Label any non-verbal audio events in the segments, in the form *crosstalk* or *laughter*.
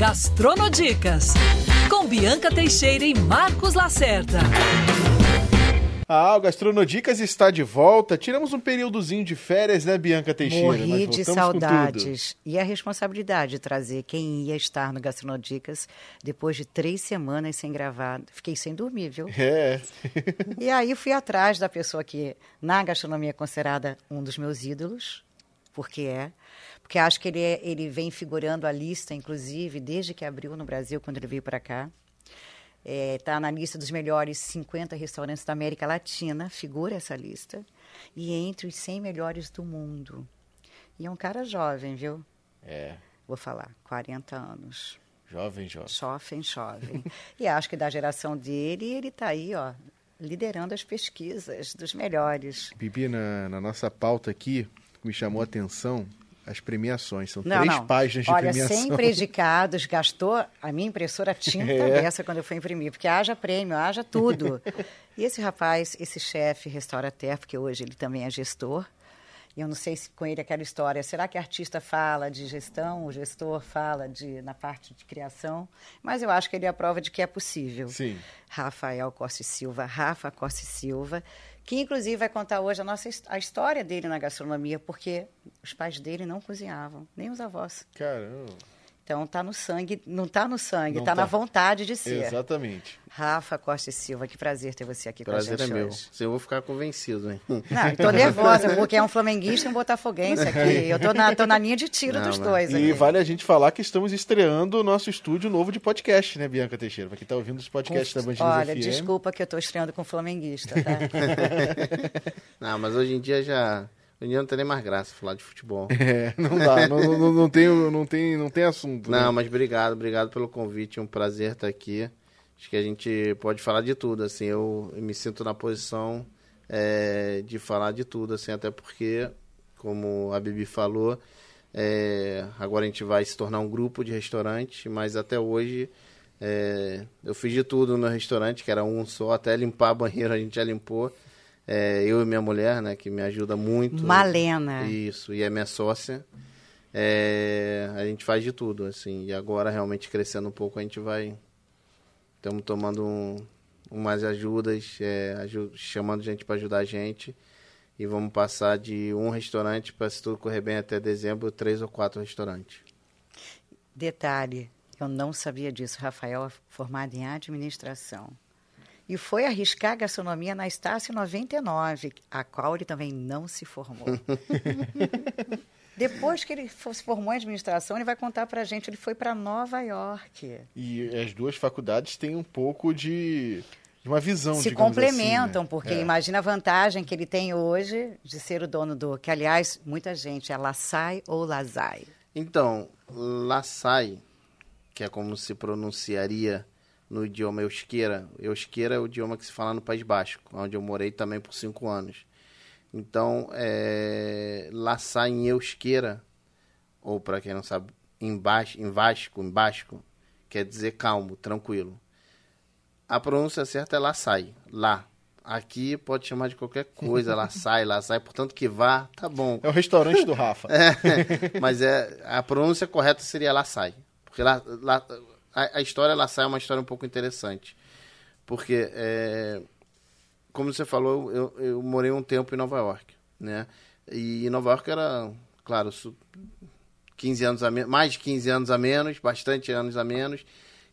Gastronodicas, com Bianca Teixeira e Marcos Lacerda. Ah, o Gastronodicas está de volta. Tiramos um períodozinho de férias, né, Bianca Teixeira? Morri de saudades. E a responsabilidade de trazer quem ia estar no Gastronodicas depois de três semanas sem gravar. Fiquei sem dormir, viu? É. e aí fui atrás da pessoa que na gastronomia é considerada um dos meus ídolos, porque é. Porque acho que ele, é, ele vem figurando a lista, inclusive, desde que abriu no Brasil, quando ele veio para cá está é, tá na lista dos melhores 50 restaurantes da América Latina, figura essa lista, e entre os 100 melhores do mundo. E é um cara jovem, viu? É. Vou falar, 40 anos. Jovem, jovem. Jovem, jovem. *laughs* e acho que da geração dele, ele está aí, ó, liderando as pesquisas dos melhores. Bibi, na, na nossa pauta aqui, me chamou a atenção as premiações. São não, três não. páginas de Olha, premiação. Olha, 100 predicados, gastou a minha impressora tinta *laughs* é. dessa quando eu fui imprimir, porque haja prêmio, haja tudo. *laughs* e esse rapaz, esse chefe restaurateur, porque hoje ele também é gestor, e eu não sei se com ele aquela história, será que artista fala de gestão, o gestor fala de na parte de criação? Mas eu acho que ele é a prova de que é possível. Sim. Rafael Costa Silva, Rafa Costa Silva, que inclusive vai contar hoje a nossa a história dele na gastronomia, porque os pais dele não cozinhavam, nem os avós. Caramba. Então tá no sangue, não tá no sangue, está tá, na vontade de ser. Exatamente. Rafa Costa e Silva, que prazer ter você aqui prazer com a gente é meu. Eu vou ficar convencido, hein? Não, estou nervosa, *laughs* porque é um flamenguista e um botafoguense aqui. Eu tô na, tô na linha de tiro não, dos dois. E aqui. vale a gente falar que estamos estreando o nosso estúdio novo de podcast, né, Bianca Teixeira? Para quem está ouvindo os podcasts da Band Olha, FM. desculpa que eu estou estreando com flamenguista, tá? *laughs* *laughs* não, mas hoje em dia já Hoje em dia não tem nem mais graça falar de futebol. *laughs* É, não dá, não, não, não, tem, não, tem, não tem assunto. Não, né? mas obrigado, obrigado pelo convite, é um prazer estar aqui. Acho que a gente pode falar de tudo, assim, eu, me sinto na posição é, de falar de tudo, assim, até porque, como a Bibi falou, é, agora a gente vai se tornar um grupo de restaurantes, mas até hoje é, eu fiz de tudo no restaurante, que era um só, até limpar banheiro a gente já limpou. É, eu e minha mulher, né, que me ajuda muito. Malena. Isso, e é minha sócia. É, a gente faz de tudo, assim. E agora, realmente, crescendo um pouco, a gente vai... Estamos tomando um, umas ajudas, é, chamando gente para ajudar a gente. E vamos passar de um restaurante para, se tudo correr bem, até dezembro, três ou quatro restaurantes. Detalhe, eu não sabia disso. Rafael é formado em administração e foi arriscar gastronomia na Estácio 99, a qual ele também não se formou. *laughs* Depois que ele se formou em administração, ele vai contar para a gente, ele foi para Nova York. E as duas faculdades têm um pouco de, de uma visão, Se complementam, assim, né? porque é. imagina a vantagem que ele tem hoje de ser o dono do... Que, aliás, muita gente é Lassai ou Lazai? Então, Lassai, que é como se pronunciaria no idioma euskera. Euskera é o idioma que se fala no País Basco, onde eu morei também por cinco anos. Então, é, laçar em euskera, ou para quem não sabe, em, baixo, em vasco, em basco, quer dizer calmo, tranquilo. A pronúncia certa é laçai, lá. Aqui pode chamar de qualquer coisa, lá *laughs* sai, portanto que vá, tá bom. É o restaurante do Rafa. *laughs* é, mas é, a pronúncia correta seria lá sai. Porque lá, lá a, a história ela sai uma história um pouco interessante. Porque, é, como você falou, eu, eu morei um tempo em Nova York, né? E Nova York era, claro, 15 anos a mais de 15 anos a menos, bastante anos a menos.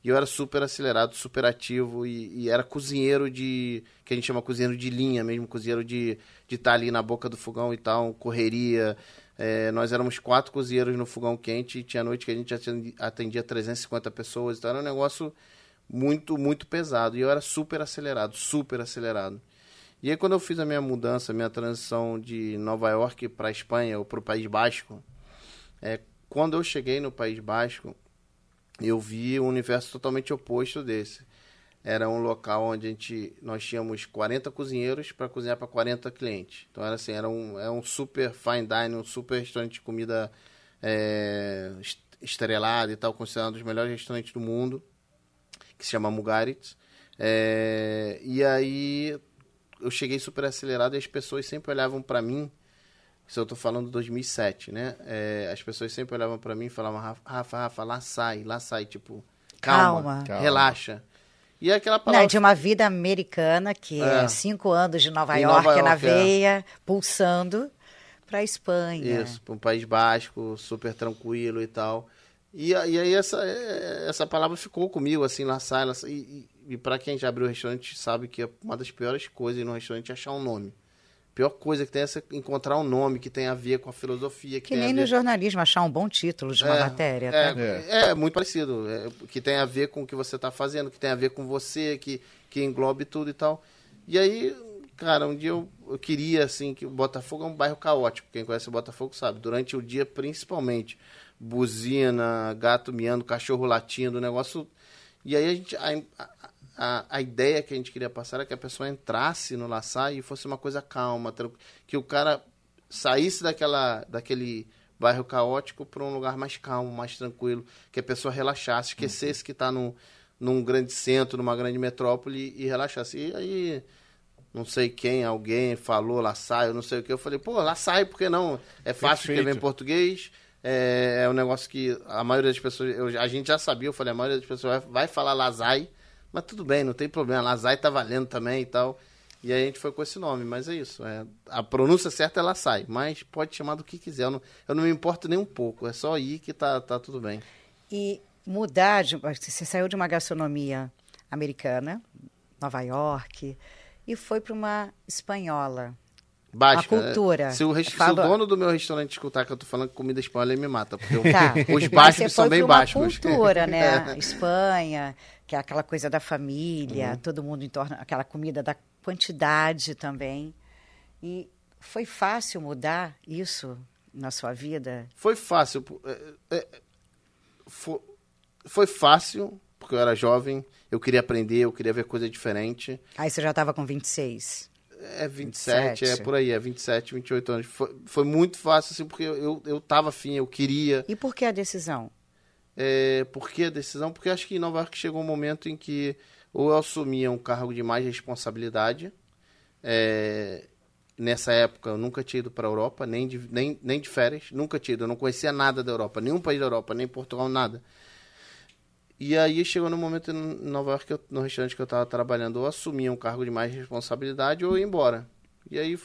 E eu era super acelerado, super ativo e, e, era cozinheiro de. que a gente chama cozinheiro de linha mesmo, cozinheiro de estar de tá ali na boca do fogão e tal, correria, é, nós éramos quatro cozinheiros no fogão quente e tinha noite que a gente atendia 350 pessoas. Então era um negócio muito, muito pesado. E eu era super acelerado, super acelerado. E aí quando eu fiz a minha mudança, a minha transição de Nova York para Espanha ou para o País Basco, é, quando eu cheguei no País Basco, eu vi um universo totalmente oposto desse era um local onde a gente, nós tínhamos 40 cozinheiros para cozinhar para 40 clientes. Então era assim, era um, era é um super fine dining, um super restaurante de comida é, estrelada e tal, considerado um dos melhores restaurantes do mundo, que se chama Mugaritz. É, e aí eu cheguei super acelerado e as pessoas sempre olhavam para mim Isso eu tô falando 2007, né? É, as pessoas sempre olhavam para mim e falavam, Rafa, Rafa, lá sai, lá sai, tipo, Calma. Calma. relaxa. E é aquela Não, palavra... de uma vida americana, que é, É. cinco anos de Nova York, Nova na York, é. veia, pulsando para Espanha. Isso, para um país basco, super tranquilo e tal. E, a- e aí essa, é, essa palavra ficou comigo, assim, lá sai. E, e, e para quem já abriu o restaurante sabe que é uma das piores coisas no restaurante é achar um nome. Pior coisa que tem é você encontrar um nome que tem a ver com a filosofia. Que, Que nem no jornalismo achar um bom título de uma É, matéria. É, tá? é. muito parecido. é, que tem a ver com o que você está fazendo, que tem a ver com você, que, que englobe tudo e tal. E aí, cara, um dia eu, eu queria, assim, que o Botafogo é um bairro caótico. Quem conhece o Botafogo sabe. Durante o dia, principalmente. Buzina, gato miando, cachorro latindo, o negócio. E aí a gente. A, a, a ideia que a gente queria passar era que a pessoa entrasse no laçar e fosse uma coisa calma, que o cara saísse daquela, daquele bairro caótico para um lugar mais calmo, mais tranquilo, que a pessoa relaxasse, esquecesse que está num, num grande centro, numa grande metrópole e relaxasse. E aí, não sei quem, alguém falou lá sai, eu não sei o que, eu falei, pô, lá sai, por que não? É fácil Perfeito. escrever em português, é, é um negócio que a maioria das pessoas, eu- a gente já sabia, eu falei, a maioria das pessoas vai, vai falar Lazai, mas tudo bem, não tem problema, Lazai tá valendo também e tal. E aí a gente foi com esse nome, mas é isso. É, a pronúncia certa ela sai, mas pode chamar do que quiser. Eu não, eu não me importo nem um pouco. É só ir que tá, tá tudo bem. E mudar, de, você saiu de uma gastronomia americana, Nova York, e foi para uma espanhola. Básica. A cultura. é. Se o, se o dono do meu restaurante escutar que eu tô falando comida espanhola, ele me mata. Porque Tá. *laughs* os básicos são foi bem básicos. cultura, né? *laughs* É. Espanha, que é aquela coisa da família, Uhum. todo mundo em torno, aquela comida da quantidade também. E foi fácil mudar isso na sua vida? Foi fácil. é, é, fo- foi fácil, porque eu era jovem, eu queria aprender, eu queria ver coisa diferente. Aí você já estava com 26. É 27, 27. é por aí, é 27, 28 anos. Foi, foi muito fácil, assim, porque eu, eu, tava afim, eu queria. E por que a decisão? É, por que a decisão? Porque acho que em Nova York chegou um momento em que ou eu assumia um cargo de mais responsabilidade. é, nessa época eu nunca tinha ido para a Europa, nem de, nem, nem de férias, nunca tinha ido. Eu não conhecia nada da Europa, nenhum país da Europa, nem Portugal, nada. E aí chegou no momento em Nova York, eu- no restaurante que eu estava trabalhando, ou assumia um cargo de mais responsabilidade ou ia embora. E aí,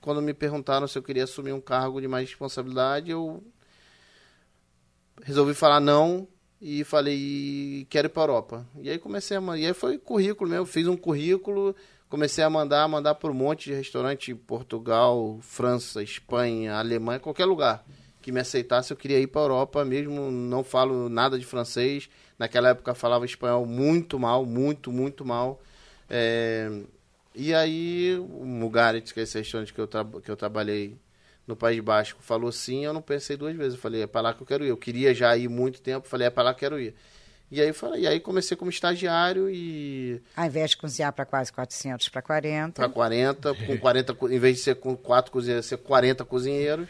quando me perguntaram se eu queria assumir um cargo de mais responsabilidade, eu resolvi falar não e falei quero ir para Europa. E aí comecei a mandar, e aí foi currículo mesmo, fiz um currículo, comecei a mandar, mandar para um monte de restaurante em Portugal, França, Espanha, Alemanha, qualquer lugar que me aceitasse, eu queria ir para Europa mesmo, não falo nada de francês. Naquela época falava espanhol muito mal, muito, muito mal. É, E aí o Mugarit, que é esse restaurante que eu, tra- que eu trabalhei no País Basco, falou sim, eu não pensei duas vezes. Eu falei, é para lá que eu quero ir. Eu queria já ir muito tempo, falei, é para lá que eu quero ir. E aí, falei, e aí comecei como estagiário e Ao invés de cozinhar para quase 400 para 40. para 40, com 40, co- em vez de ser com quatro cozinheiros, ser 40 cozinheiros.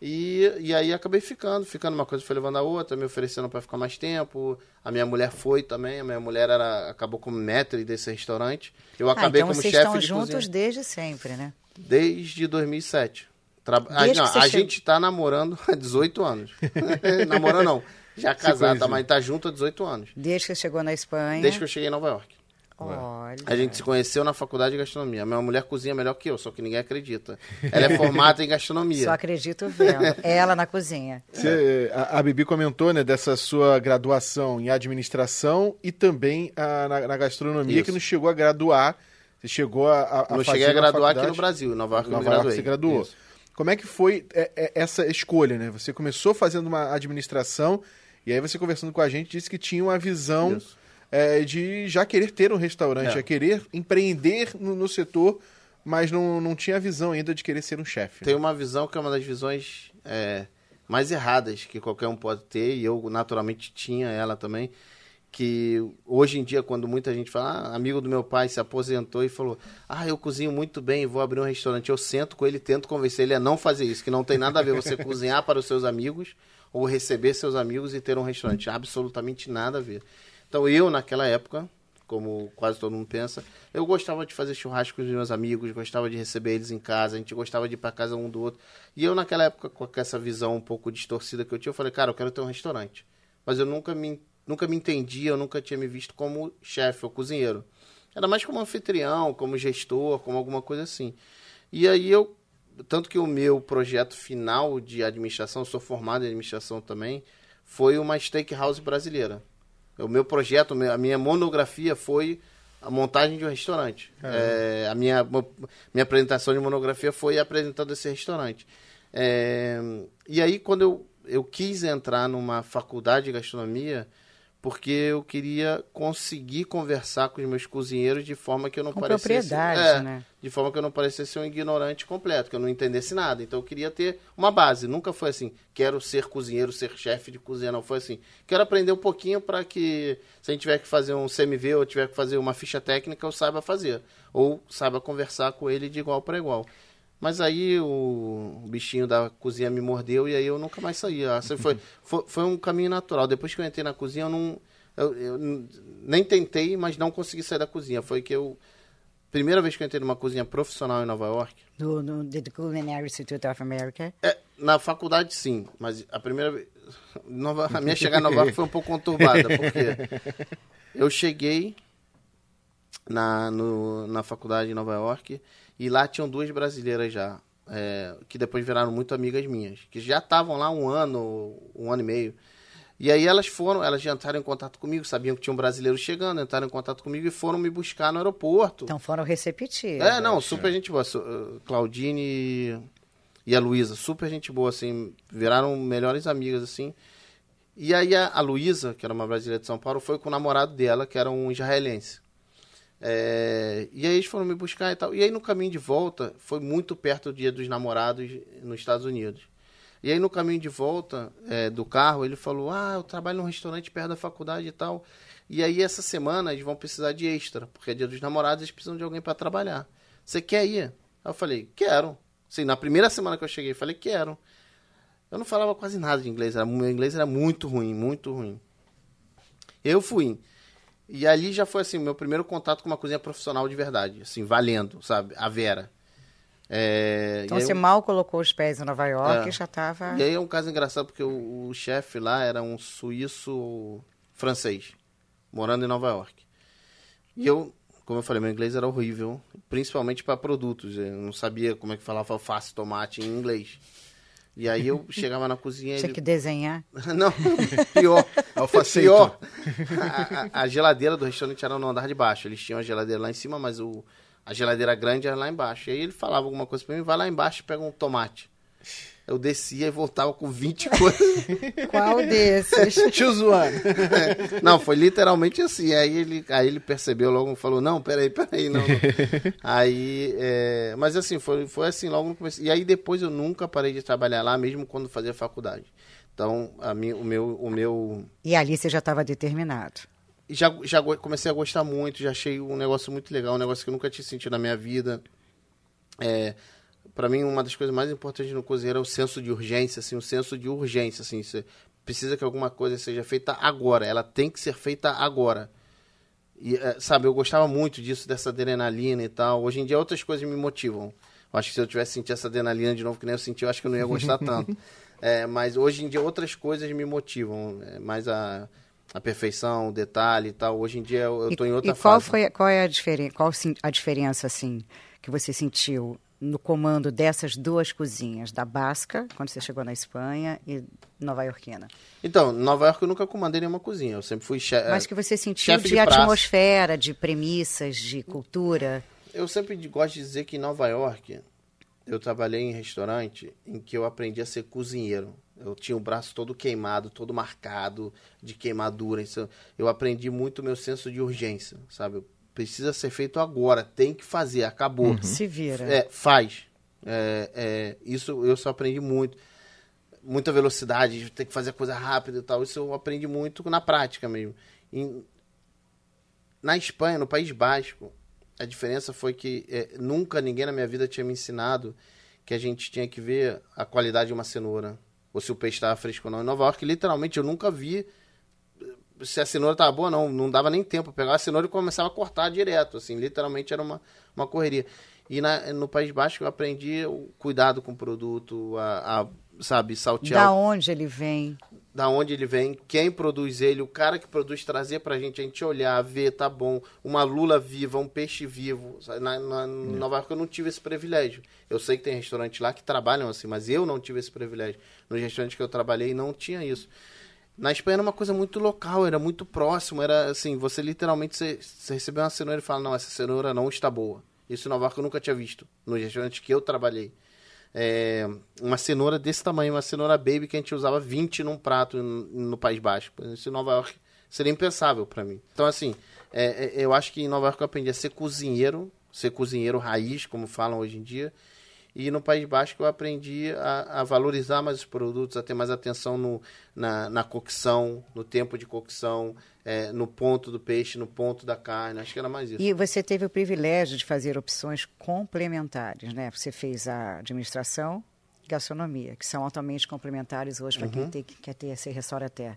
E, e aí acabei ficando, ficando uma coisa foi levando a outra, me oferecendo para ficar mais tempo. A minha mulher foi também, a minha mulher era, acabou como maître desse restaurante. Eu Ah, acabei então como vocês chefe estão de juntos cozinha desde sempre, né? desde 2007. Tra... Ah, Desde não, que você a chegou- gente tá namorando há 18 anos. *laughs* namorando não, já tá, mas tá junto há 18 anos. Desde que você chegou na Espanha. Desde que eu cheguei em Nova York. Olha. A gente se conheceu na faculdade de gastronomia. A minha mulher cozinha melhor que eu, só que ninguém acredita. Ela é formada em gastronomia. Só acredito vendo. *laughs* Ela na cozinha. Você- a, a Bibi comentou, né, dessa sua graduação em administração e também ah, na, na gastronomia, Isso. que não chegou a graduar. Você chegou a, a, a Eu fazer cheguei a graduar aqui faculdade- no Brasil. Em Nova York Nova York você graduou. Isso. Como é que foi é, é, essa escolha, né? Você começou fazendo uma administração e aí você conversando com a gente disse que tinha uma visão Isso. É, de já querer ter um restaurante, É. já querer empreender no, no setor, mas não, não tinha a visão ainda de querer ser um chefe. Tem uma visão que é uma das visões é, mais erradas que qualquer um pode ter, e eu naturalmente tinha ela também, que hoje em dia, quando muita gente fala, ah, amigo do meu pai se aposentou e falou, ah, eu cozinho muito bem, vou abrir um restaurante, eu sento com ele tento convencer ele a não fazer isso, que não tem nada a ver você *laughs* cozinhar para os seus amigos ou receber seus amigos e ter um restaurante, absolutamente nada a ver. Então eu, naquela época, como quase todo mundo pensa. Eu gostava de fazer churrasco com os meus amigos, gostava de receber eles em casa, a gente gostava de ir para casa um do outro. E eu, naquela época, com essa visão um pouco distorcida que eu tinha, eu falei, cara, eu quero ter um restaurante. Mas eu nunca me, nunca me entendia, eu nunca tinha me visto como chefe ou cozinheiro. Era mais como anfitrião, como gestor, como alguma coisa assim. E aí eu tanto que o meu projeto final de administração, sou formado em administração também, foi uma steakhouse brasileira. O meu projeto, a minha monografia foi a montagem de um restaurante. É, a minha, minha apresentação de monografia foi apresentando esse restaurante. É, e aí, quando eu, eu quis entrar numa faculdade de gastronomia, porque eu queria conseguir conversar com os meus cozinheiros de forma que eu não com parecesse propriedade, é, né? de forma que eu não parecesse um ignorante completo, que eu não entendesse nada. Então eu queria ter uma base. Nunca foi assim, quero ser cozinheiro, ser chefe de cozinha, não foi assim. Quero aprender um pouquinho para que se a gente tiver que fazer um CMV ou tiver que fazer uma ficha técnica, eu saiba fazer ou saiba conversar com ele de igual para igual. Mas aí o bichinho da cozinha me mordeu e aí eu nunca mais saí. Assim, foi, *laughs* foi, foi um caminho natural. Depois que eu entrei na cozinha, eu não. Eu, eu nem tentei, mas não consegui sair da cozinha. Foi que eu. Primeira vez que eu entrei numa cozinha profissional em Nova York. Do, no, the Culinary Institute of America. É, na faculdade, sim. Mas a primeira vez. *laughs* Nova, a minha chegada em Nova York foi um pouco conturbada, porque *laughs* eu cheguei na, no, na faculdade em Nova York e lá tinham duas brasileiras já, é, que depois viraram muito amigas minhas, que já estavam lá um ano, um ano e meio. E aí elas foram, elas já entraram em contato comigo, sabiam que tinha um brasileiro chegando, entraram em contato comigo e foram me buscar no aeroporto. Então foram receptivos. É, não, super gente boa. Uh, Claudine e a Luísa, super gente boa, assim, viraram melhores amigas, assim. E aí a, a Luísa, que era uma brasileira de São Paulo, foi com o namorado dela, que era um israelense. É, e aí eles foram me buscar e tal. E aí no caminho de volta, foi muito perto do dia dos namorados nos Estados Unidos. E aí no caminho de volta é, do carro, ele falou: Ah, eu trabalho num restaurante perto da faculdade e tal. E aí essa semana eles vão precisar de extra, porque é dia dos namorados, eles precisam de alguém para trabalhar. Você quer ir? Eu falei: Quero. Assim, na primeira semana que eu cheguei, eu falei: Quero. Eu não falava quase nada de inglês, era, meu inglês era muito ruim, muito ruim. Eu fui. E ali já foi assim, meu primeiro contato com uma cozinha profissional de verdade, assim, valendo, sabe? A Vera. É, então você eu... mal colocou os pés em Nova York é. e já estava. E aí é um caso engraçado porque o, o chefe lá era um suíço francês, morando em Nova York. E eu, como eu falei, meu inglês era horrível, principalmente para produtos. Eu não sabia como é que falava alface, tomate em inglês. E aí eu *laughs* chegava na cozinha. Tinha ele... que desenhar? *laughs* Não, pior. Alfaceito. Pior. A, a, a, geladeira do restaurante era no andar de baixo. Eles tinham a geladeira lá em cima, mas o, a geladeira grande era lá embaixo. E aí ele falava alguma coisa pra mim, vai lá embaixo e pega um tomate. Eu descia e voltava com 20 *laughs* coisas. Qual desses? Tio zoando. É, não, foi literalmente assim. Aí ele, aí ele percebeu logo falou: Não, peraí, peraí, não. não. *laughs* aí, é, mas assim, foi, foi assim logo no começo. E aí depois eu nunca parei de trabalhar lá, mesmo quando fazia faculdade. Então, a minha, o, meu, o meu. E ali você já estava determinado? Já, já comecei a gostar muito, já achei um negócio muito legal, um negócio que eu nunca tinha sentido na minha vida. É para mim, uma das coisas mais importantes no cozinheiro é o senso de urgência, assim, o senso de urgência, assim, você precisa que alguma coisa seja feita agora, ela tem que ser feita agora. E, é, sabe, eu gostava muito disso, dessa adrenalina e tal. Hoje em dia, outras coisas me motivam. Eu acho que se eu tivesse sentido essa adrenalina de novo, que nem eu senti, eu acho que eu não ia gostar *laughs* tanto. É, mas hoje em dia, outras coisas me motivam. É, mais a, a perfeição, o detalhe e tal. Hoje em dia, eu estou em outra e qual fase. Foi, qual é a, diferen qual a diferença, assim, que você sentiu no comando dessas duas cozinhas, da Basca, quando você chegou na Espanha, e Nova Iorquina? Então, Nova York eu nunca comandei nenhuma cozinha, eu sempre fui chefe. Mas que você sentiu de, de atmosfera, de premissas, de cultura? Eu sempre gosto de dizer que em Nova York eu trabalhei em restaurante em que eu aprendi a ser cozinheiro. Eu tinha o braço todo queimado, todo marcado de queimadura. Eu aprendi muito o meu senso de urgência, sabe? Precisa ser feito agora, tem que fazer, acabou. Uhum. Se vira. É, faz. É, é, isso eu só aprendi muito. Muita velocidade, tem que fazer a coisa rápida e tal. Isso eu aprendi muito na prática mesmo. Em, na Espanha, no País Basco, a diferença foi que é, nunca ninguém na minha vida tinha me ensinado que a gente tinha que ver a qualidade de uma cenoura. Ou se o peixe estava fresco ou não. Em Nova York, literalmente, eu nunca vi se a cenoura tava boa, não, não dava nem tempo. Eu pegava a cenoura e começava a cortar direto, assim, literalmente era uma, uma correria. E na, no País Basco eu aprendi o cuidado com o produto, a, a sabe, saltear. Da onde ele vem? Da onde ele vem, quem produz ele, o cara que produz, trazer pra gente, a gente olhar, ver, tá bom. Uma lula viva, um peixe vivo. Na, na, em Nova York eu não tive esse privilégio. Eu sei que tem restaurantes lá que trabalham assim, mas eu não tive esse privilégio. Nos restaurantes que eu trabalhei não tinha isso. Na Espanha era uma coisa muito local, era muito próximo, era assim, você literalmente você, você recebeu uma cenoura e fala, não, essa cenoura não está boa. Isso em Nova York eu nunca tinha visto, nos restaurantes que eu trabalhei. É, uma cenoura desse tamanho, uma cenoura baby que a gente usava 20 num prato no, País Basco. Isso em Nova York seria impensável para mim. Então, assim, é, é, eu acho que em Nova York eu aprendi a ser cozinheiro, ser cozinheiro raiz, como falam hoje em dia, e no País Basco eu aprendi a, a valorizar mais os produtos, a ter mais atenção no, na, na cocção, no tempo de cocção, é, no ponto do peixe, no ponto da carne. Acho que era mais isso. E você teve o privilégio de fazer opções complementares, né? Você fez a administração e gastronomia, que são altamente complementares hoje para Uhum. quem tem, quer ter esse restaurateur.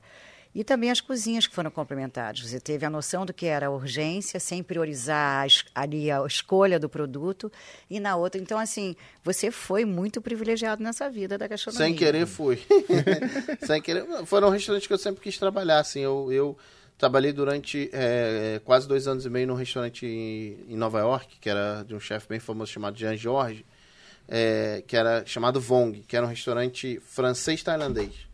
E também as cozinhas que foram complementares. Você teve a noção do que era a urgência, sem priorizar ali a escolha do produto. E na outra, então, assim, você foi muito privilegiado nessa vida da gastronomia. Sem querer fui. *laughs* Sem querer. Foram restaurantes que eu sempre quis trabalhar. Assim, eu, eu trabalhei durante é, quase dois anos e meio num restaurante em, em Nova York, que era de um chefe bem famoso chamado Jean George, é, que era chamado Vong, que era um restaurante francês-tailandês.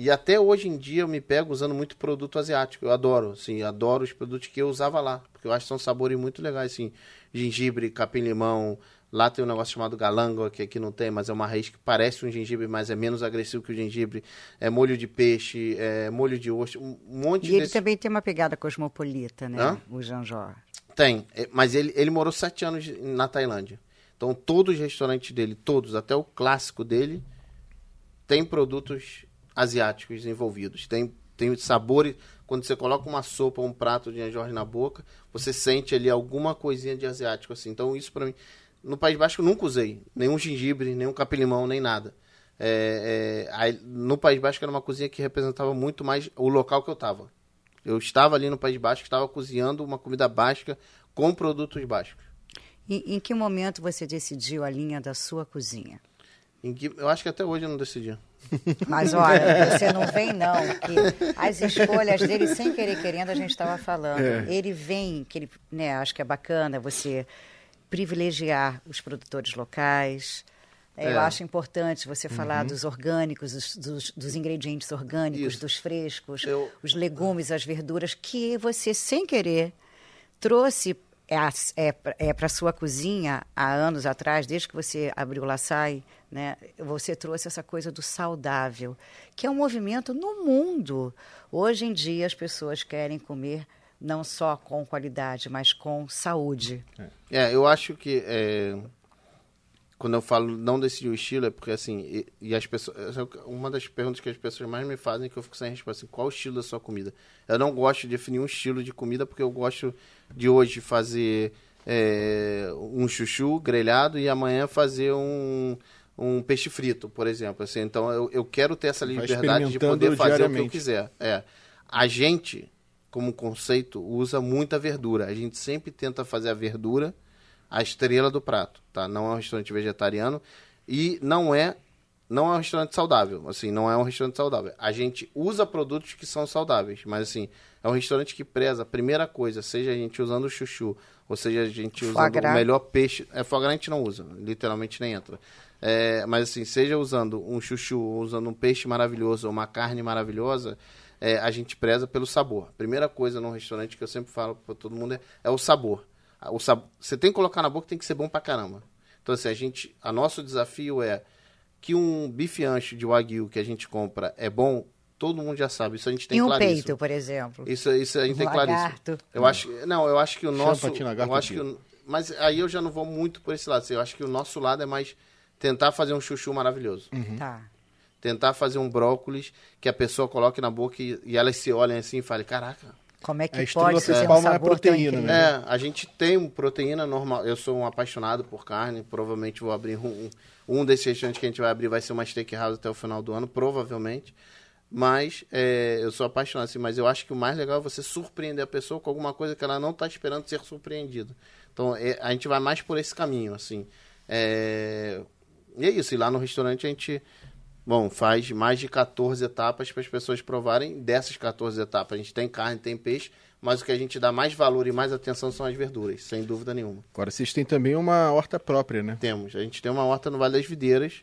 E até hoje em dia eu me pego usando muito produto asiático. Eu adoro, assim, adoro os produtos que eu usava lá. Porque eu acho que são sabores muito legais, assim. Gengibre, capim-limão. Lá tem um negócio chamado galango, que aqui não tem, mas é uma raiz que parece um gengibre, mas é menos agressivo que o gengibre. É molho de peixe, é molho de osso, um monte E ele desse... também tem uma pegada cosmopolita, né? Hã? O Jorge. Tem, é, mas ele, ele morou sete anos na Tailândia. Então todos os restaurantes dele, todos, até o clássico dele, tem produtos asiáticos envolvidos. Tem, tem sabores. Quando você coloca uma sopa, um prato de Jorge na boca, você sente ali alguma coisinha de asiático assim. Então isso para mim, no País Basco eu nunca usei nenhum gengibre, nenhum capim-limão, nem nada. É, é, aí, no País Basco era uma cozinha que representava muito mais o local que eu estava. Eu estava ali no País Basco, estava cozinhando uma comida basca com produtos bascos. E em que momento você decidiu a linha da sua cozinha? Que- eu acho que até hoje eu não decidi. Mas olha, você não vem não, que as escolhas dele, sem querer querendo, a gente estava falando. Ele vem, que ele, né, acho que é bacana você privilegiar os produtores locais. É, Eu É. acho importante você falar dos orgânicos, dos, dos- dos ingredientes orgânicos, Isso. dos frescos, Eu- os legumes, as verduras, que você, sem querer, trouxe é, é, pra- é para sua cozinha há anos atrás, desde que você abriu o Laçai, né, você trouxe essa coisa do saudável, que é um movimento no mundo. Hoje em dia as pessoas querem comer não só com qualidade, mas com saúde. É, eu acho que é, quando eu falo não decidir o estilo é porque assim, e, e as pessoas, é uma das perguntas que as pessoas mais me fazem é que eu fico sem resposta, assim, qual o estilo da sua comida? Eu não gosto de definir um estilo de comida porque eu gosto de hoje fazer é, um chuchu grelhado e amanhã fazer um um peixe frito, por exemplo, assim, então eu, eu quero ter essa liberdade de poder fazer o que eu quiser. É. A gente, como conceito, usa muita verdura. A gente sempre tenta fazer a verdura a estrela do prato, tá? Não é um restaurante vegetariano e não é não é um restaurante saudável, assim, não é um restaurante saudável. A gente usa produtos que são saudáveis, mas assim, é um restaurante que preza a primeira coisa, seja a gente usando o chuchu, ou seja a gente usando o melhor peixe, é foie a gente não usa, literalmente nem entra. É, mas assim, seja usando um chuchu, ou usando um peixe maravilhoso, ou uma carne maravilhosa, é, a gente preza pelo sabor. Primeira coisa num restaurante que eu sempre falo para todo mundo é, é o sabor. O sab... Você tem que colocar na boca, tem que ser bom pra caramba. Então, assim, a gente, a nosso desafio é que um bife ancho de wagyu que a gente compra é bom, todo mundo já sabe. Isso a gente tem e um claríssimo. peito, por exemplo. Isso, isso a gente Um tem claríssimo. lagarto. Eu acho, não, eu acho que o nosso, eu acho que, o- mas aí eu já não vou muito por esse lado. assim, Eu acho que o nosso lado é mais tentar fazer um chuchu maravilhoso, Tá. tentar fazer um brócolis que a pessoa coloque na boca e, e elas se olhem assim e falem, caraca, Como é que A estrela pode ser um principal não é proteína, né? É, a gente tem proteína normal. Eu sou um apaixonado por carne. Provavelmente vou abrir um, um desses restaurantes que a gente vai abrir vai ser uma steakhouse até o final do ano, provavelmente. Mas é, eu sou apaixonado, assim, mas eu acho que o mais legal é você surpreender a pessoa com alguma coisa que ela não está esperando ser surpreendida. Então é, a gente vai mais por esse caminho, assim. É, e é isso, e lá no restaurante a gente, bom, faz mais de 14 etapas para as pessoas provarem. Dessas 14 etapas, a gente tem carne, tem peixe, mas o que a gente dá mais valor e mais atenção são as verduras, sem dúvida nenhuma. Agora vocês têm também uma horta própria, né? Temos. A gente tem uma horta no Vale das Videiras,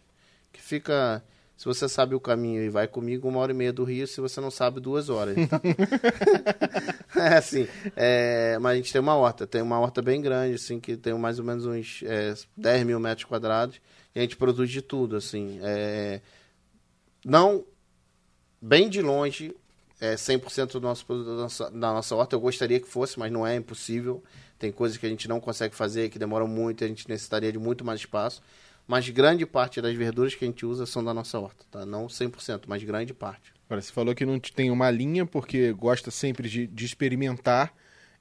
que fica. Se você sabe o caminho e vai comigo, uma hora e meia do Rio, se você não sabe, duas horas. *laughs* é assim. É, mas a gente tem uma horta. Tem uma horta bem grande, assim, que tem mais ou menos uns é, 10 mil metros quadrados. E a gente produz de tudo, assim. É, não bem de longe, é 100% do nosso produto da nossa, da nossa horta. Eu gostaria que fosse, mas não é impossível. Tem coisas que a gente não consegue fazer, que demoram muito, a gente necessitaria de muito mais espaço. Mas grande parte das verduras que a gente usa são da nossa horta, tá? Não 100%, mas grande parte. Agora, você falou que não tem uma linha porque gosta sempre de, de experimentar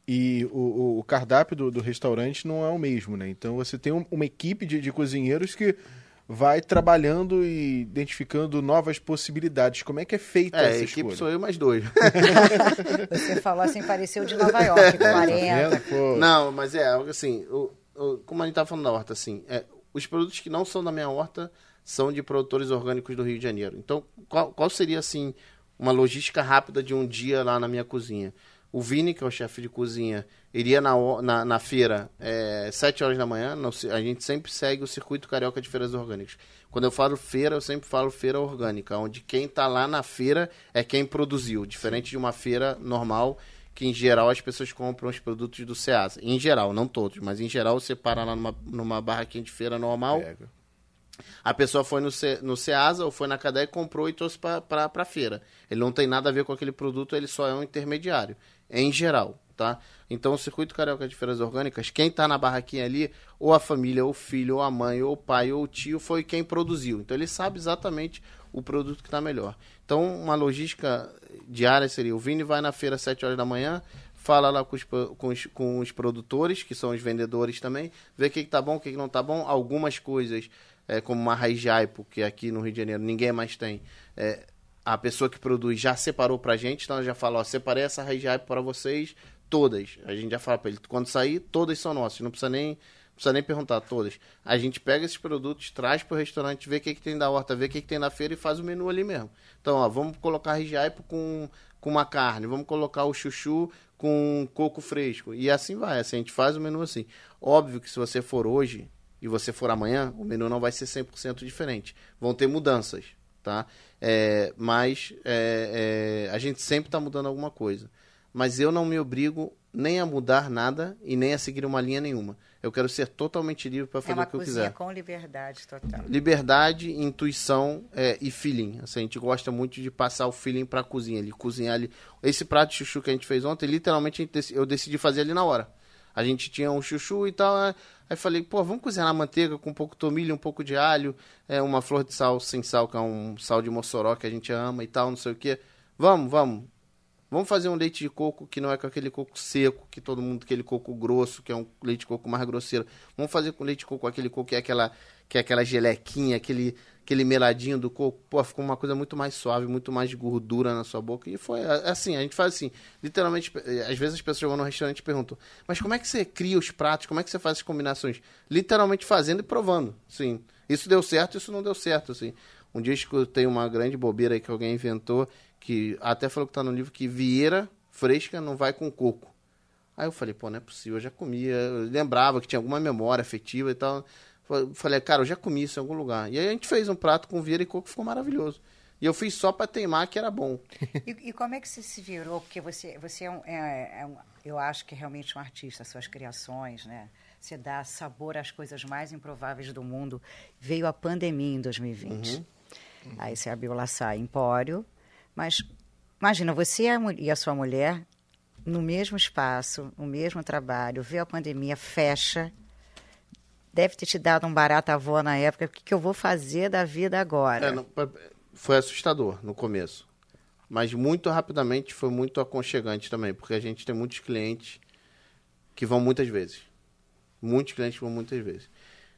e o, o cardápio do, do, restaurante não é o mesmo, né? Então você tem um, uma equipe de, de cozinheiros que vai trabalhando e identificando novas possibilidades. Como é que é feita é, essa a equipe escolha? sou eu mais dois. *laughs* *laughs* Você falou assim, pareceu de Nova York, 40. Tá não, mas é, assim, o, o, como a gente estava falando da horta, assim, é, os produtos que não são da minha horta são de produtores orgânicos do Rio de Janeiro. Então, qual, qual seria, assim, uma logística rápida de um dia lá na minha cozinha? O Vini, que é o chefe de cozinha, iria na, na, na feira é, 7 horas da manhã. A gente sempre segue o circuito carioca de feiras orgânicas. Quando eu falo feira, eu sempre falo feira orgânica, onde quem está lá na feira é quem produziu, diferente de uma feira normal, que em geral as pessoas compram os produtos do Ceasa. Em geral, não todos, mas em geral você para lá numa, numa barraquinha de feira normal. Pega. A pessoa foi no, Ce, no Ceasa ou foi na cadeia, comprou e trouxe para a feira. Ele não tem nada a ver com aquele produto, ele só é um intermediário em geral, tá? Então, o Circuito Carioca de Feiras Orgânicas, quem está na barraquinha ali, ou a família, ou o filho, ou a mãe, ou o pai, ou o tio, foi quem produziu. Então, ele sabe exatamente o produto que está melhor. Então, uma logística diária seria, o Vini vai na feira às 7 horas da manhã, fala lá com os, com os, com os produtores, que são os vendedores também, vê o que está bom, o que, que não está bom. Algumas coisas, é, como uma raiz jaipo, que aqui no Rio de Janeiro ninguém mais tem, é, a pessoa que produz já separou pra gente, então ela já fala, ó, separei essa raiz hype para vocês, todas. A gente já fala pra ele, quando sair, todas são nossas, não precisa nem, precisa nem perguntar, todas. A gente pega esses produtos, traz pro restaurante, vê o que, que tem da horta, vê o que, que tem na feira e faz o menu ali mesmo. Então, ó, vamos colocar raiz hype com, com uma carne, vamos colocar o chuchu com coco fresco. E assim vai, assim, a gente faz o menu assim. Óbvio que se você for hoje e você for amanhã, o menu não vai ser 100% diferente. Vão ter mudanças, tá? É, mas é, é, a gente sempre está mudando alguma coisa. Mas eu não me obrigo nem a mudar nada e nem a seguir uma linha nenhuma. Eu quero ser totalmente livre para fazer é o que eu quiser. com liberdade total. Liberdade, intuição é, e feeling. Assim, a gente gosta muito de passar o feeling para a cozinha, ali, cozinhar ali. Esse prato de chuchu que a gente fez ontem, literalmente eu decidi fazer ali na hora. A gente tinha um chuchu e tal. Né? Aí falei, pô, vamos cozinhar na manteiga com um pouco de tomilho, um pouco de alho, é, uma flor de sal sem sal, que é um sal de mossoró que a gente ama e tal, não sei o quê. Vamos, vamos. Vamos fazer um leite de coco que não é com aquele coco seco, que todo mundo, aquele coco grosso, que é um leite de coco mais grosseiro. Vamos fazer com leite de coco aquele coco que é aquela, que é aquela gelequinha, aquele aquele meladinho do coco, pô, ficou uma coisa muito mais suave, muito mais gordura na sua boca. E foi assim, a gente faz assim, literalmente, às vezes as pessoas vão no restaurante e perguntam, mas como é que você cria os pratos, como é que você faz as combinações? Literalmente fazendo e provando, sim. Isso deu certo, isso não deu certo, assim. Um dia tenho uma grande bobeira que alguém inventou, que até falou que tá no livro, que vieira fresca não vai com coco. Aí eu falei, pô, não é possível, eu já comia, eu lembrava que tinha alguma memória afetiva e tal. Falei, cara, eu já comi isso em algum lugar. E aí a gente fez um prato com vieira e coco, ficou maravilhoso. E eu fiz só para teimar que era bom. *laughs* E, e, como é que você se virou? Porque você, você é, um, é, é um, eu acho que é realmente um artista, suas criações, né? Você dá sabor às coisas mais improváveis do mundo. Veio a pandemia em 2020. Uhum. Aí você abriu o Laçai Empório. Mas imagina, você e a sua mulher no mesmo espaço, no mesmo trabalho, vê a pandemia, fecha deve ter te dado um barato avó na época. O que, que eu vou fazer da vida agora? É, não, foi assustador no começo. Mas muito rapidamente foi muito aconchegante também, porque a gente tem muitos clientes que vão muitas vezes. Muitos clientes vão muitas vezes.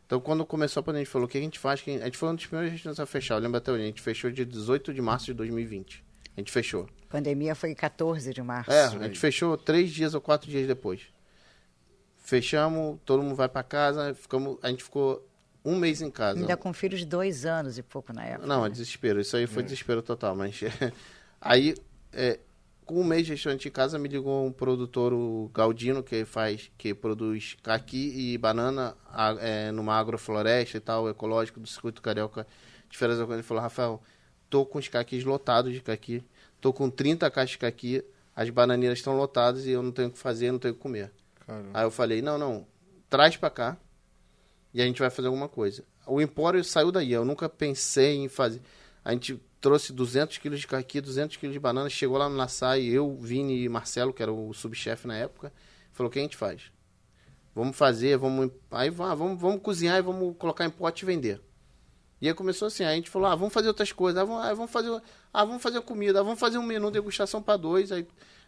Então, quando começou a pandemia, a gente falou: o que a gente faz? A gente foi um dos primeiros restaurantes a fechar. Eu lembro até hoje, a gente fechou dia 18 de março de 2020. A gente fechou. Pandemia foi 14 de março. É, a gente fechou três dias ou quatro dias depois. Fechamos, todo mundo vai para casa, ficamos, a gente ficou um mês em casa. Ainda com filhos de dois anos e pouco na época. Não, é né? desespero. Isso aí foi desespero total. Mas *laughs* aí, é, com um mês de restaurante em casa, me ligou um produtor, o Galdino, que faz, que produz caqui e banana a- é, numa agrofloresta e tal, ecológico do circuito carioca de Coisa. Ele falou, Rafael, tô com os caquis lotados de caqui, tô com 30 caixas de caqui, as bananeiras estão lotadas e eu não tenho o que fazer, não tenho o que comer. Caramba. Aí eu falei, não, não, traz pra cá e a gente vai fazer alguma coisa. O Empório saiu daí, eu nunca pensei em fazer. A gente trouxe 200 quilos de caqui, 200 quilos de banana, chegou lá no Nassai, eu, Vini e Marcelo, que era o subchefe na época, falou, o que a gente faz? Vamos fazer, vamos... Aí vá, vamos, vamos cozinhar e vamos colocar em pote e vender. E aí começou assim, a gente falou, ah, vamos fazer outras coisas, ah, vamos, ah, vamos fazer, ah, vamos fazer comida, ah, vamos fazer um menu degustação para dois, aí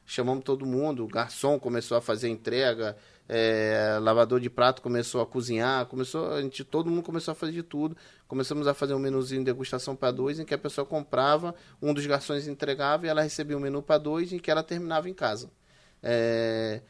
chamamos todo mundo, o garçom começou a fazer entrega, é, lavador de prato começou a cozinhar, começou, a gente, todo mundo começou a fazer de tudo, começamos a fazer um menuzinho de degustação para dois, em que a pessoa comprava, um dos garçons entregava e ela recebia um menu para dois, em que ela terminava em casa. É,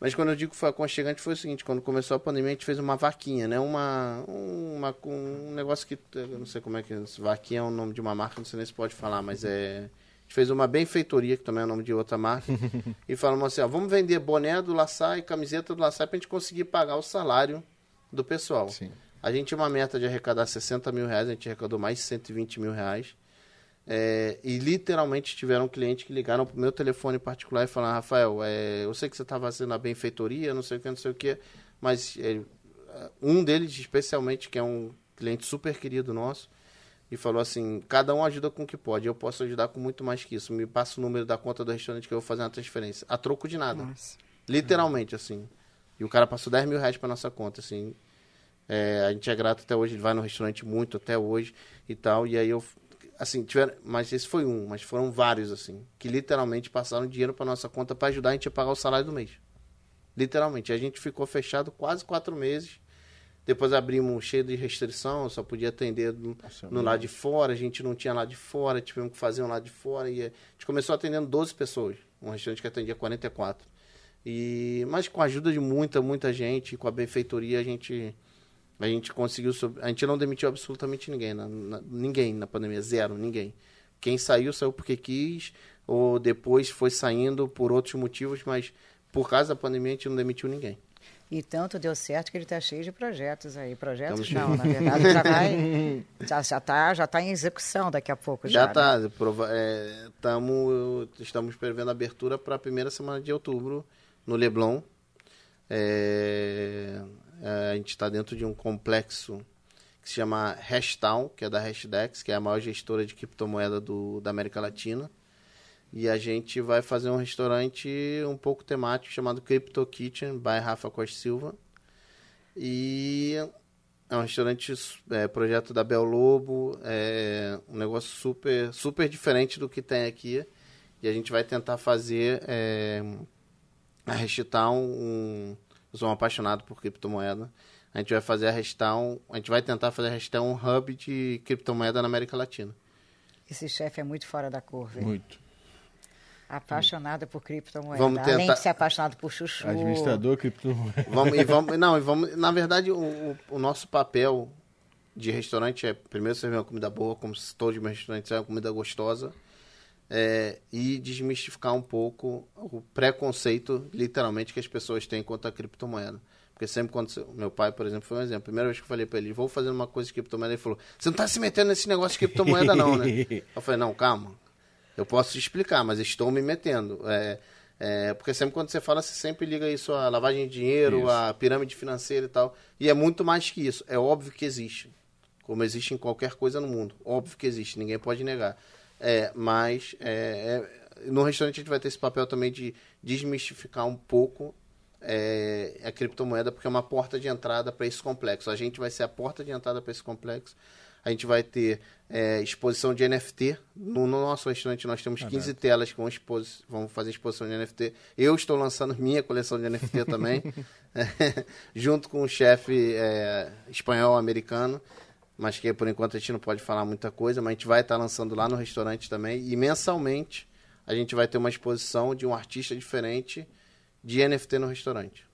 mas quando eu digo que foi aconchegante, foi o seguinte, quando começou a pandemia, a gente fez uma vaquinha, né? Uma, uma, um negócio que, eu não sei como é que é, vaquinha é o nome de uma marca, não sei nem se pode falar, mas é... A gente fez uma benfeitoria, que também é o nome de outra marca, *laughs* e falamos assim, ó, vamos vender boné do Laçai, camiseta do Laçai, pra gente conseguir pagar o salário do pessoal. Sim. A gente tinha uma meta de arrecadar 60 mil reais, a gente arrecadou mais de 120 mil reais. É, e literalmente tiveram clientes que ligaram pro meu telefone particular e falaram, Rafael, é, eu sei que você está fazendo a benfeitoria, não sei o que, não sei o que, mas é, um deles especialmente, que é um cliente super querido nosso, e falou assim, cada um ajuda com o que pode, eu posso ajudar com muito mais que isso, me passa o número da conta do restaurante que eu vou fazer uma transferência, a troco de nada. Nossa. Literalmente, assim. E o cara passou 10 mil reais pra nossa conta, assim. É, a gente é grato até hoje, ele vai no restaurante muito até hoje e tal. E aí eu. Assim, tiveram. Mas esse foi um, mas foram vários, assim. Que literalmente passaram dinheiro pra nossa conta pra ajudar a gente a pagar o salário do mês. Literalmente. A gente ficou fechado quase quatro meses. Depois abrimos cheio de restrição, só podia atender no, no lado de fora, a gente não tinha lá de fora, tivemos que fazer um lado de fora. E a gente começou atendendo 12 pessoas. Um restaurante que atendia 44. E, mas com a ajuda de muita, muita gente, com a benfeitoria, a gente, a gente conseguiu. A gente não demitiu absolutamente ninguém. Na, na- ninguém na pandemia, zero, ninguém. Quem saiu, saiu porque quis, ou depois foi saindo por outros motivos, mas por causa da pandemia a gente não demitiu ninguém. E tanto deu certo que ele está cheio de projetos aí. Projetos Estamos não, na verdade já vai. *laughs* Já, já, tá, já tá em execução daqui a pouco. Já está. né? estamos prevendo abertura para a primeira semana de outubro no Leblon. É, é, a gente está dentro de um complexo que se chama Hashtown, que é da Hashdex, que é a maior gestora de criptomoeda do, da América Latina. E a gente vai fazer um restaurante um pouco temático chamado Crypto Kitchen, by Rafa Costa Silva. E é um restaurante, é, projeto da Bel Lobo, é um negócio super, super diferente do que tem aqui. E a gente vai tentar fazer é, a Restitown, um, eu sou um apaixonado por criptomoeda. A gente vai fazer a Restitown, a gente vai tentar fazer a Restitown um hub de criptomoeda na América Latina. Esse chefe é muito fora da curva. hein? Muito. Apaixonado por criptomoeda. Vamos Além tentar- de ser apaixonado por chuchu. Administrador criptomoeda. Vamos, e vamos, *laughs* não, e vamos, na verdade, o, o, nosso papel de restaurante é primeiro servir uma comida boa, como se todos os meus restaurantes são, uma comida gostosa, é, e desmistificar um pouco o preconceito, literalmente, que as pessoas têm contra a criptomoeda. Porque sempre quando... Meu pai, por exemplo, foi um exemplo. A primeira vez que eu falei pra ele, vou fazer uma coisa de criptomoeda, ele falou, você não tá se metendo nesse negócio de criptomoeda não, né? *laughs* eu falei, não, calma. Eu posso te explicar, mas estou me metendo. É, é, porque sempre quando você fala, você sempre liga isso a lavagem de dinheiro, Isso. a pirâmide financeira e tal. E é muito mais que isso. É óbvio que existe. Como existe em qualquer coisa no mundo. Óbvio que existe, ninguém pode negar. É, mas é, é, no restaurante a gente vai ter esse papel também de desmistificar um pouco é, a criptomoeda, porque é uma porta de entrada para esse complexo. A gente vai ser a porta de entrada para esse complexo. A gente vai ter é, exposição de NFT. No, no nosso restaurante nós temos 15 telas que vão, expos, vão fazer exposição de NFT. Eu estou lançando minha coleção de NFT *laughs* também, *laughs* junto com um chefe é, espanhol-americano. mas que por enquanto a gente não pode falar muita coisa, mas a gente vai estar lançando lá no restaurante também. E mensalmente a gente vai ter uma exposição de um artista diferente de NFT no restaurante.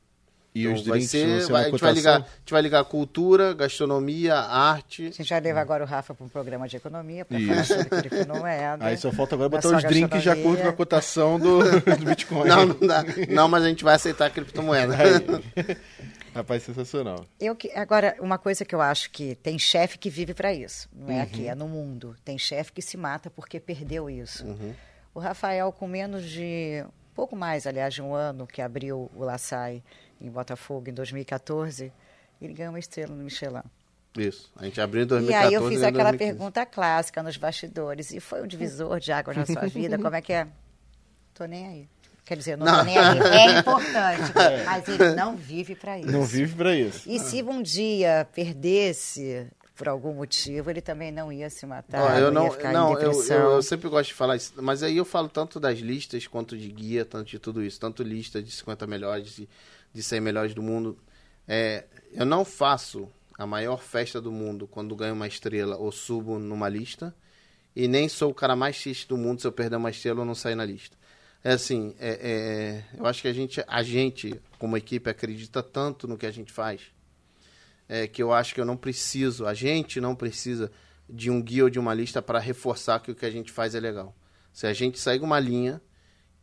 E Então, os vai drinks ser, vão ser vai- uma a, gente vai ligar, a gente vai ligar cultura, gastronomia, arte. A gente vai levar agora o Rafa para um programa de economia para falar sobre criptomoeda. Aí só falta agora botar os drinks de acordo com a cotação do, *laughs* do Bitcoin. Não, não dá. Não, mas a gente vai aceitar a criptomoeda. Aí. *laughs* Rapaz, sensacional. Eu que, agora, uma coisa que eu acho que tem chefe que vive para isso. Não Uhum. é aqui, é no mundo. Tem chefe que se mata porque perdeu isso. Uhum. O Rafael, com menos de. pouco mais, aliás, de um ano que abriu o Laçai em Botafogo em 2014, ele ganhou uma estrela no Michelin. Isso. A gente abriu em E 2014. aí eu fiz e aquela 2015. pergunta clássica nos bastidores. E foi um divisor de águas na sua vida? Como é que é? Tô nem aí. Quer dizer, não, Não. tô nem aí. É importante, mas ele não vive para isso. Não vive pra isso. E se um dia perdesse por algum motivo, ele também não ia se matar, Ó, eu não, não, ia ficar não em eu, depressão. eu, eu sempre gosto de falar isso, mas aí eu falo tanto das listas quanto de guia, tanto de tudo isso, tanto lista de 50 melhores, de, de 100 melhores do mundo. É, eu não faço a maior festa do mundo quando ganho uma estrela ou subo numa lista, e nem sou o cara mais triste do mundo se eu perder uma estrela ou não sair na lista. É assim, é, é, eu acho que a gente, a gente, como equipe, acredita tanto no que a gente faz, é, que eu acho que eu não preciso, a gente não precisa de um guia ou de uma lista para reforçar que o que a gente faz é legal. Se a gente segue uma linha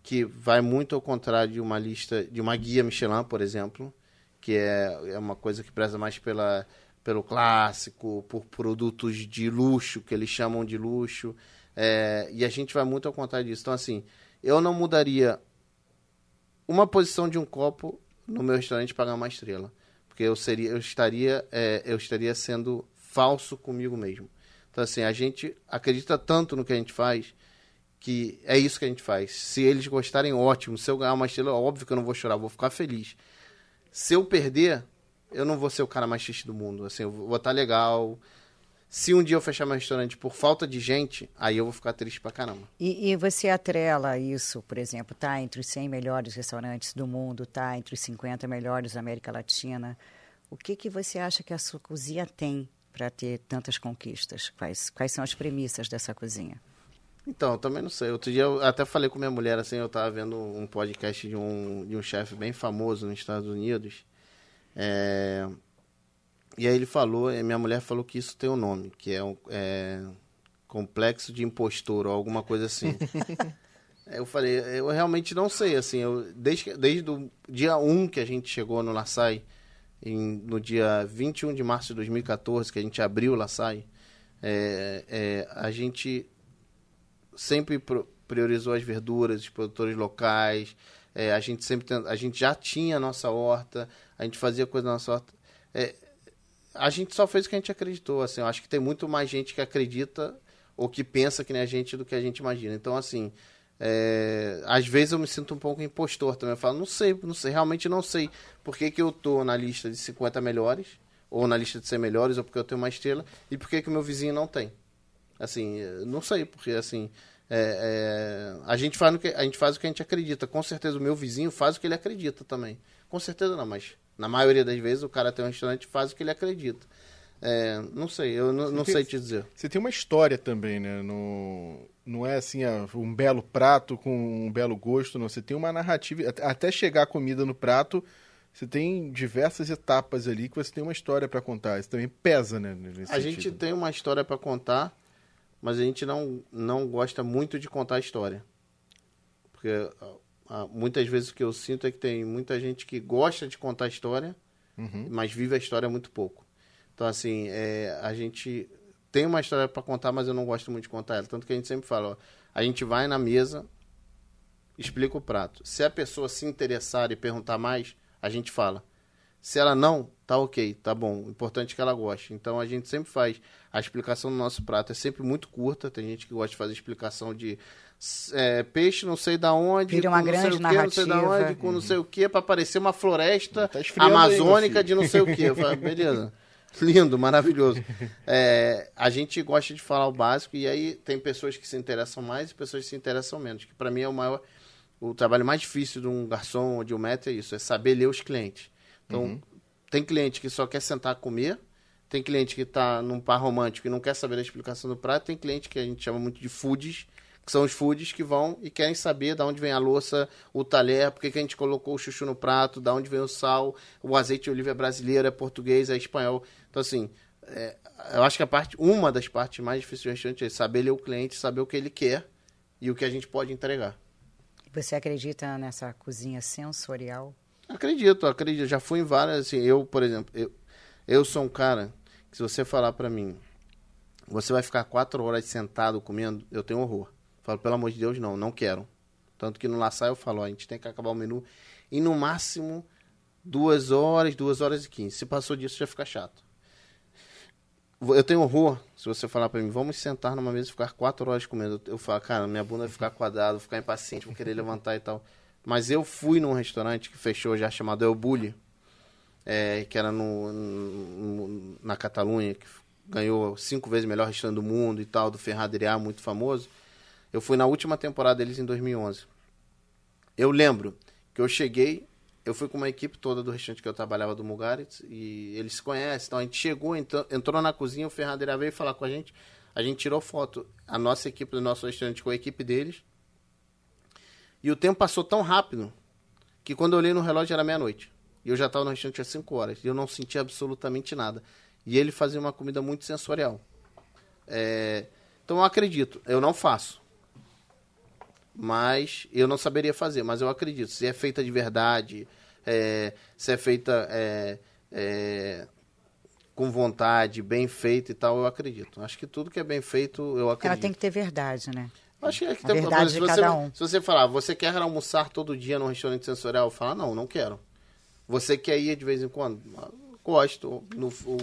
que vai muito ao contrário de uma lista, de uma guia Michelin, por exemplo, que é, é uma coisa que preza mais pela, pelo clássico, por produtos de luxo, que eles chamam de luxo, é, e a gente vai muito ao contrário disso. Então, assim, eu não mudaria uma posição de um copo no meu restaurante para ganhar uma estrela. Porque eu, seria, eu, estaria, é, eu estaria sendo falso comigo mesmo. Então, assim, a gente acredita tanto no que a gente faz que é isso que a gente faz. Se eles gostarem, ótimo. Se eu ganhar uma estrela, óbvio que eu não vou chorar, vou ficar feliz. Se eu perder, eu não vou ser o cara mais triste do mundo. Assim, eu vou estar legal. Se um dia eu fechar meu restaurante por falta de gente, aí eu vou ficar triste pra caramba. E, e você atrela isso, por exemplo, tá entre os 100 melhores restaurantes do mundo, tá entre os 50 melhores da América Latina. O que, que você acha que a sua cozinha tem para ter tantas conquistas? Quais, quais são as premissas dessa cozinha? Então, eu também não sei. Outro dia eu até falei com minha mulher, assim, eu tava vendo um podcast de um, de um chefe bem famoso nos Estados Unidos. É, E aí ele falou, e minha mulher falou que isso tem um nome, que é um é, complexo de impostor ou alguma coisa assim. *laughs* Eu falei, eu realmente não sei, assim, eu, desde, desde o dia 1 que a gente chegou no Laçai, em, no dia 21 de março de 2014, que a gente abriu o Laçai, é, é, a gente sempre priorizou as verduras, os produtores locais. é, a gente sempre a gente já tinha a nossa horta, a gente fazia coisa na nossa horta. É, a gente só fez o que a gente acreditou. Assim, eu acho que tem muito mais gente que acredita ou que pensa que nem a gente do que a gente imagina. Então, assim, é, às vezes eu me sinto um pouco impostor também. Eu falo, não sei, não sei, realmente não sei por que, que eu tô na lista de 50 melhores, ou na lista de 100 melhores, ou porque eu tenho uma estrela, e por que, que o meu vizinho não tem. Assim, eh, não sei, porque assim. é, é, a, gente faz que, a gente faz o que a gente acredita. Com certeza o meu vizinho faz o que ele acredita também. Com certeza não, mas na maioria das vezes o cara tem um restaurante e faz o que ele acredita. É, não sei, eu não, não sei te dizer. Você tem uma história também, né? No... Não é assim, ah, um belo prato com um belo gosto, não. Você tem uma narrativa. at- Até chegar a comida no prato, você tem diversas etapas ali que você tem uma história pra contar. Isso também pesa, né? A gente sentido. tem uma história para contar, mas a gente não, não gosta muito de contar a história. Porque ah, muitas vezes o que eu sinto é que tem muita gente que gosta de contar a história, Uhum. mas vive a história muito pouco. Então, assim, é, a gente tem uma história para contar, mas eu não gosto muito de contar ela. Tanto que a gente sempre fala, ó, a gente vai na mesa, explica o prato. Se a pessoa se interessar e perguntar mais, a gente fala. Se ela não, tá ok, tá bom. O importante é que ela goste. Então a gente sempre faz. A explicação do nosso prato é sempre muito curta. Tem gente que gosta de fazer explicação de é, peixe não sei da onde, Vira uma com não sei grande o que, não sei da onde, com não sei o que, para parecer uma floresta Tá aí, amazônica filho. de não sei o que. Eu falo, *laughs* beleza. Lindo, maravilhoso. É, a gente gosta de falar o básico e aí tem pessoas que se interessam mais e pessoas que se interessam menos. Que para mim é o maior, o trabalho mais difícil de um garçom ou de um maître é isso, é saber ler os clientes. Então, tem cliente que só quer sentar a comer, Tem cliente que está num par romântico e não quer saber da explicação do prato. Tem cliente que a gente chama muito de foods, que são os foods que vão e querem saber de onde vem a louça, o talher, por que a gente colocou o chuchu no prato, de onde vem o sal, o azeite de oliva é brasileiro, é português, é espanhol. Então, assim, é, eu acho que a parte, uma das partes mais difíceis do restaurante é saber ler o cliente, saber o que ele quer e o que a gente pode entregar. Você acredita nessa cozinha sensorial? Acredito, acredito. Já fui em várias, assim, eu, por exemplo, eu, eu sou um cara que se você falar pra mim, você vai ficar quatro horas sentado comendo, eu tenho horror. Falo, pelo amor de Deus, não, não quero. Tanto que no Laçai eu falo, ó, a gente tem que acabar o menu em no máximo duas horas, duas horas e quinze. Se passou disso, já fica chato. Eu tenho horror, se você falar pra mim, vamos sentar numa mesa e ficar quatro horas comendo. Eu falo, cara, minha bunda vai ficar quadrada, vou ficar impaciente, vou querer levantar e tal. Mas eu fui num restaurante que fechou já, chamado El Bulli, é, que era no, no- na Catalunha, que ganhou cinco vezes melhor restaurante do mundo e tal, do Ferradriá, muito famoso. Eu fui na última temporada deles em 2011. Eu lembro que eu cheguei, eu fui com uma equipe toda do restaurante que eu trabalhava do Mugaritz e eles se conhecem. Então a gente chegou, entrou, entrou na cozinha, o Ferradeira veio falar com a gente. A gente tirou foto, a nossa equipe do nosso restaurante com a equipe deles. E o tempo passou tão rápido que quando eu olhei no relógio era meia-noite. E eu já estava no restaurante há 5 horas. E eu não sentia absolutamente nada. E ele fazia uma comida muito sensorial. É, Então eu acredito. Eu não faço. Mas eu não saberia fazer. Mas eu acredito. Se é feita de verdade, é, se é feita é, é, com vontade, bem feita e tal, eu acredito. Acho que tudo que é bem feito, eu acredito. Ela tem que ter verdade, né? Acho que é que tem- verdade se de você, cada um. Se você falar, você quer almoçar todo dia num restaurante sensorial? Fala, não, não quero. Você quer ir de vez em quando? Gosto. No, o,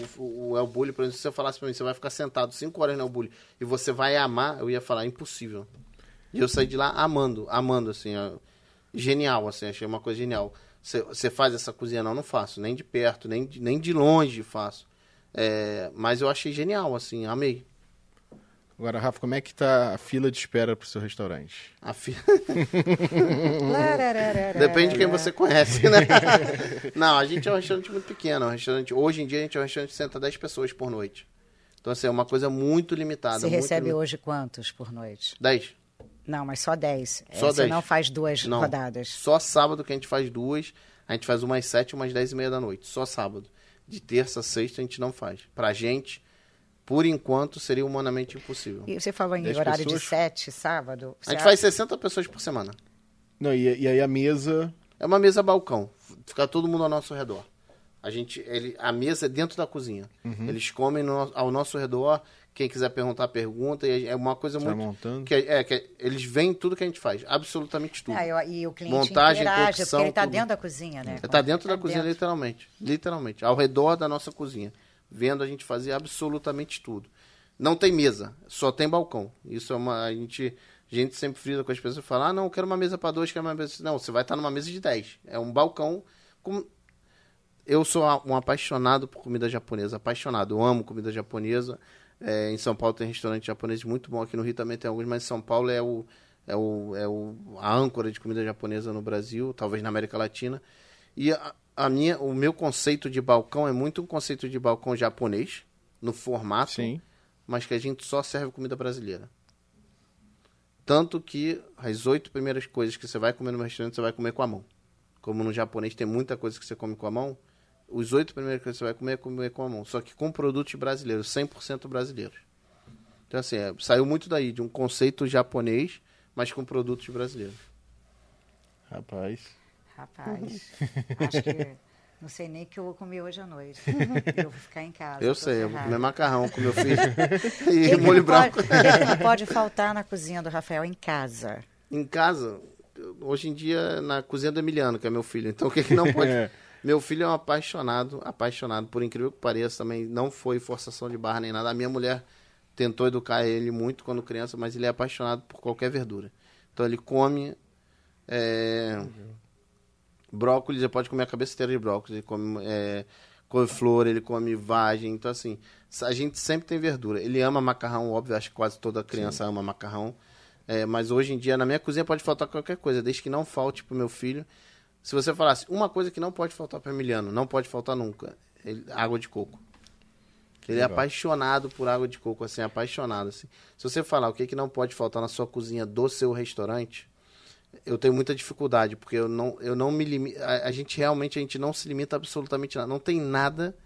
o, El Bulli, por exemplo, se você falasse pra mim, você vai ficar sentado 5 horas no El Bulli e você vai amar, eu ia falar, impossível. E eu saí de lá amando, amando, assim, ó, genial, assim, achei uma coisa genial. Você, você faz essa cozinha? Não, não faço, nem de perto, nem de, nem de longe faço. É, mas eu achei genial, assim, amei. Agora, Rafa, como é que tá a fila de espera pro seu restaurante? A fi... *laughs* Larararara. Depende de quem você conhece, né? *laughs* Não, a gente é um restaurante muito pequeno. é Um restaurante, hoje em dia a gente é um restaurante que senta 10 pessoas por noite. Então, assim, é uma coisa muito limitada. Você muito recebe hoje quantos por noite? 10. Não, mas só 10. É, Só você 10. não faz duas Não. rodadas. Só sábado que a gente faz duas. A gente faz umas 7 umas 10 e meia da noite. Só sábado. De terça a sexta a gente não faz. Pra gente, por enquanto, seria humanamente impossível. E você falou em Dez horário pessoas? de 7, sábado. A Você gente acha- faz 60 pessoas por semana. Não, e, e aí a mesa. É uma mesa balcão. Fica todo mundo ao nosso redor. A gente, ele, a mesa é dentro da cozinha. Eles comem no- ao nosso redor. Quem quiser perguntar, pergunta. E é uma coisa Vai muito. montando. Que é, é que eles veem tudo que a gente faz. Absolutamente tudo. Ah, eu- e o cliente Montagem, interage, cocção, porque ele está dentro da cozinha, né? Está dentro da Tá cozinha, dentro. literalmente. Literalmente. Ao redor da nossa cozinha. Vendo a gente fazer absolutamente tudo. Não tem mesa, só tem balcão. Isso é uma. A gente, a gente sempre frisa com as pessoas e fala: ah, não, quero uma mesa para dois, quero uma mesa. Não, você vai estar numa mesa de 10. É um balcão. Com... Eu sou um apaixonado por comida japonesa. Apaixonado. Eu amo comida japonesa. É, em São Paulo tem restaurante japonês muito bom. Aqui no Rio também tem alguns, mas São Paulo é o. É, o, é o, a âncora de comida japonesa no Brasil, talvez na América Latina. E a, a minha, o meu conceito de balcão é muito um conceito de balcão japonês, no formato, Sim. mas que a gente só serve comida brasileira. Tanto que as oito primeiras coisas que você vai comer no restaurante, você vai comer com a mão. Como no japonês tem muita coisa que você come com a mão, os oito primeiras coisas que você vai comer é comer com a mão. Só que com produtos brasileiros, 100% brasileiros. Então, assim, é, saiu muito daí, de um conceito japonês, mas com produtos brasileiros. Rapaz. Rapaz, *laughs* acho que não sei nem o que eu vou comer hoje à noite. *laughs* Eu vou ficar em casa. Eu sei, eu vou comer macarrão com meu filho *laughs* e que molho não branco. Pode, o que que não pode faltar na cozinha do Rafael em casa? Em casa, hoje em dia, na cozinha do Emiliano, que é meu filho. Então, o que, que não pode. É. Meu filho é um apaixonado, apaixonado, por incrível que pareça, também não foi forçação de barra nem nada. A minha mulher tentou educar ele muito quando criança, mas ele é apaixonado por qualquer verdura. Então ele come é, brócolis, ele pode comer a cabeça inteira de brócolis, ele come é, couve-flor, ele come vagem. Então, assim, a gente sempre tem verdura. Ele ama macarrão, óbvio, acho que quase toda criança ama macarrão. É, mas hoje em dia, na minha cozinha pode faltar qualquer coisa, desde que não falte pro meu filho. Se você falasse uma coisa que não pode faltar para Emiliano, não pode faltar nunca, ele- água de coco. Ele é apaixonado por água de coco, assim, apaixonado, assim. Se você falar o que, que não pode faltar na sua cozinha do seu restaurante, eu tenho muita dificuldade, porque eu não, eu não me limito. A, a gente realmente a gente não se limita absolutamente nada. Não tem nada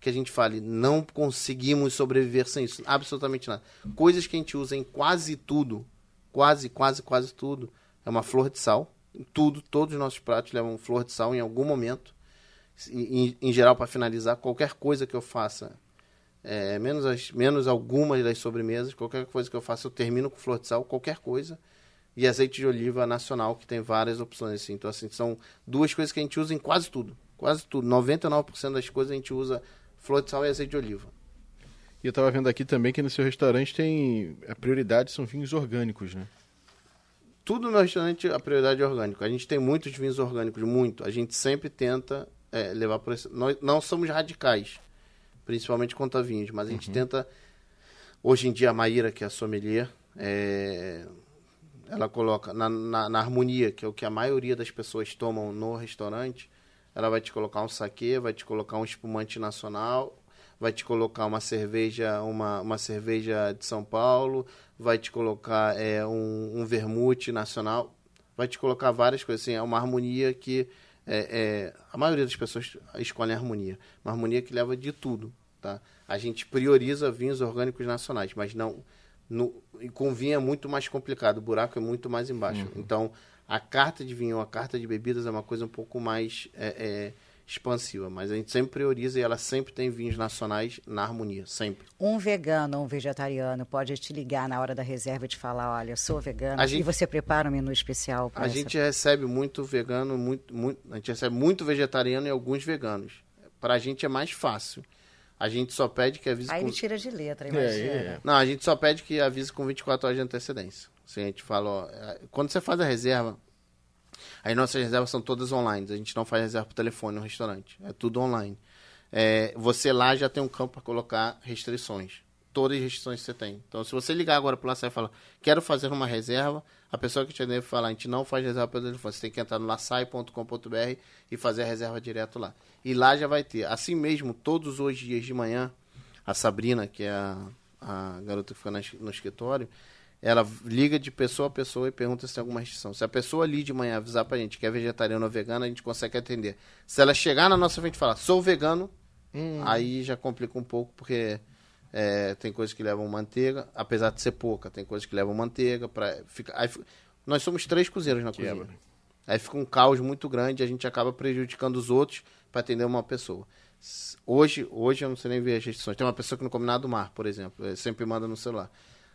que a gente fale, não conseguimos sobreviver sem isso. Absolutamente nada. Coisas que a gente usa em quase tudo, quase, quase, quase tudo, é uma flor de sal. Tudo, todos os nossos pratos levam flor de sal em algum momento. Em- em geral, para finalizar, qualquer coisa que eu faça, é, menos, as, menos algumas das sobremesas, qualquer coisa que eu faça, eu termino com flor de sal, qualquer coisa. E azeite de oliva nacional, que tem várias opções. Assim. Então, assim, são duas coisas que a gente usa em quase tudo. Quase tudo. 99% das coisas a gente usa flor de sal e azeite de oliva. E eu tava vendo aqui também que no seu restaurante tem. A prioridade são vinhos orgânicos, né? Tudo no restaurante, a prioridade é orgânico. A gente tem muitos vinhos orgânicos, muito. A gente sempre tenta é, levar por esse... Nós não somos radicais, principalmente quanto a vinhos, mas a gente tenta... Hoje em dia, a Maíra, que é a sommelier, é, ela coloca na, na, na harmonia, que é o que a maioria das pessoas tomam no restaurante, ela vai te colocar um saquê, vai te colocar um espumante nacional, vai te colocar uma cerveja, uma, uma cerveja de São Paulo, vai te colocar é, um, um vermute nacional, vai te colocar várias coisas. Assim, é uma harmonia que é, é, a maioria das pessoas escolhem a harmonia, uma harmonia que leva de tudo, tá? A gente prioriza vinhos orgânicos nacionais, mas não no, e com vinho é muito mais complicado, o buraco é muito mais embaixo. Então, a carta de vinho, a carta de bebidas é uma coisa um pouco mais é, é, expansiva, mas a gente sempre prioriza e ela sempre tem vinhos nacionais na harmonia, sempre. Um vegano ou um vegetariano pode te ligar na hora da reserva e te falar, olha, eu sou vegano, A e gente- você prepara um menu especial para A gente recebe muito vegano, muito, muito, a gente recebe muito vegetariano e alguns veganos. Pra gente é mais fácil. A gente só pede que avise Aí com... ele tira de letra, É, imagina. é. Não, a gente só pede que avise com 24 horas de antecedência. Assim, a gente fala, ó, é, quando você faz a reserva, aí nossas reservas são todas online. A gente não faz reserva por telefone no restaurante. É tudo online. É, você lá já tem um campo para colocar restrições. Todas as restrições que você tem. Então, se você ligar agora para lá e falar, quero fazer uma reserva, a pessoa que te deve falar, a gente não faz reserva pelo telefone. Você tem que entrar no laçai.com.br e fazer a reserva direto lá. E lá já vai ter. Assim mesmo, todos os dias de manhã, a Sabrina, que é a, a garota que fica no escritório, ela liga de pessoa a pessoa e pergunta se tem alguma restrição. Se a pessoa ali de manhã avisar pra gente que é vegetariana ou vegana, a gente consegue atender. Se ela chegar na nossa frente e falar, sou vegano, aí já complica um pouco, porque é, tem coisas que levam manteiga, apesar de ser pouca, tem coisas que levam manteiga. Pra, fica, aí, nós somos três cozinheiros na Quebra. cozinha. Aí fica um caos muito grande e a gente acaba prejudicando os outros para atender uma pessoa. Hoje, hoje eu não sei nem ver as restrições. Tem uma pessoa que não come nada do mar, por exemplo. eh, Sempre manda no celular.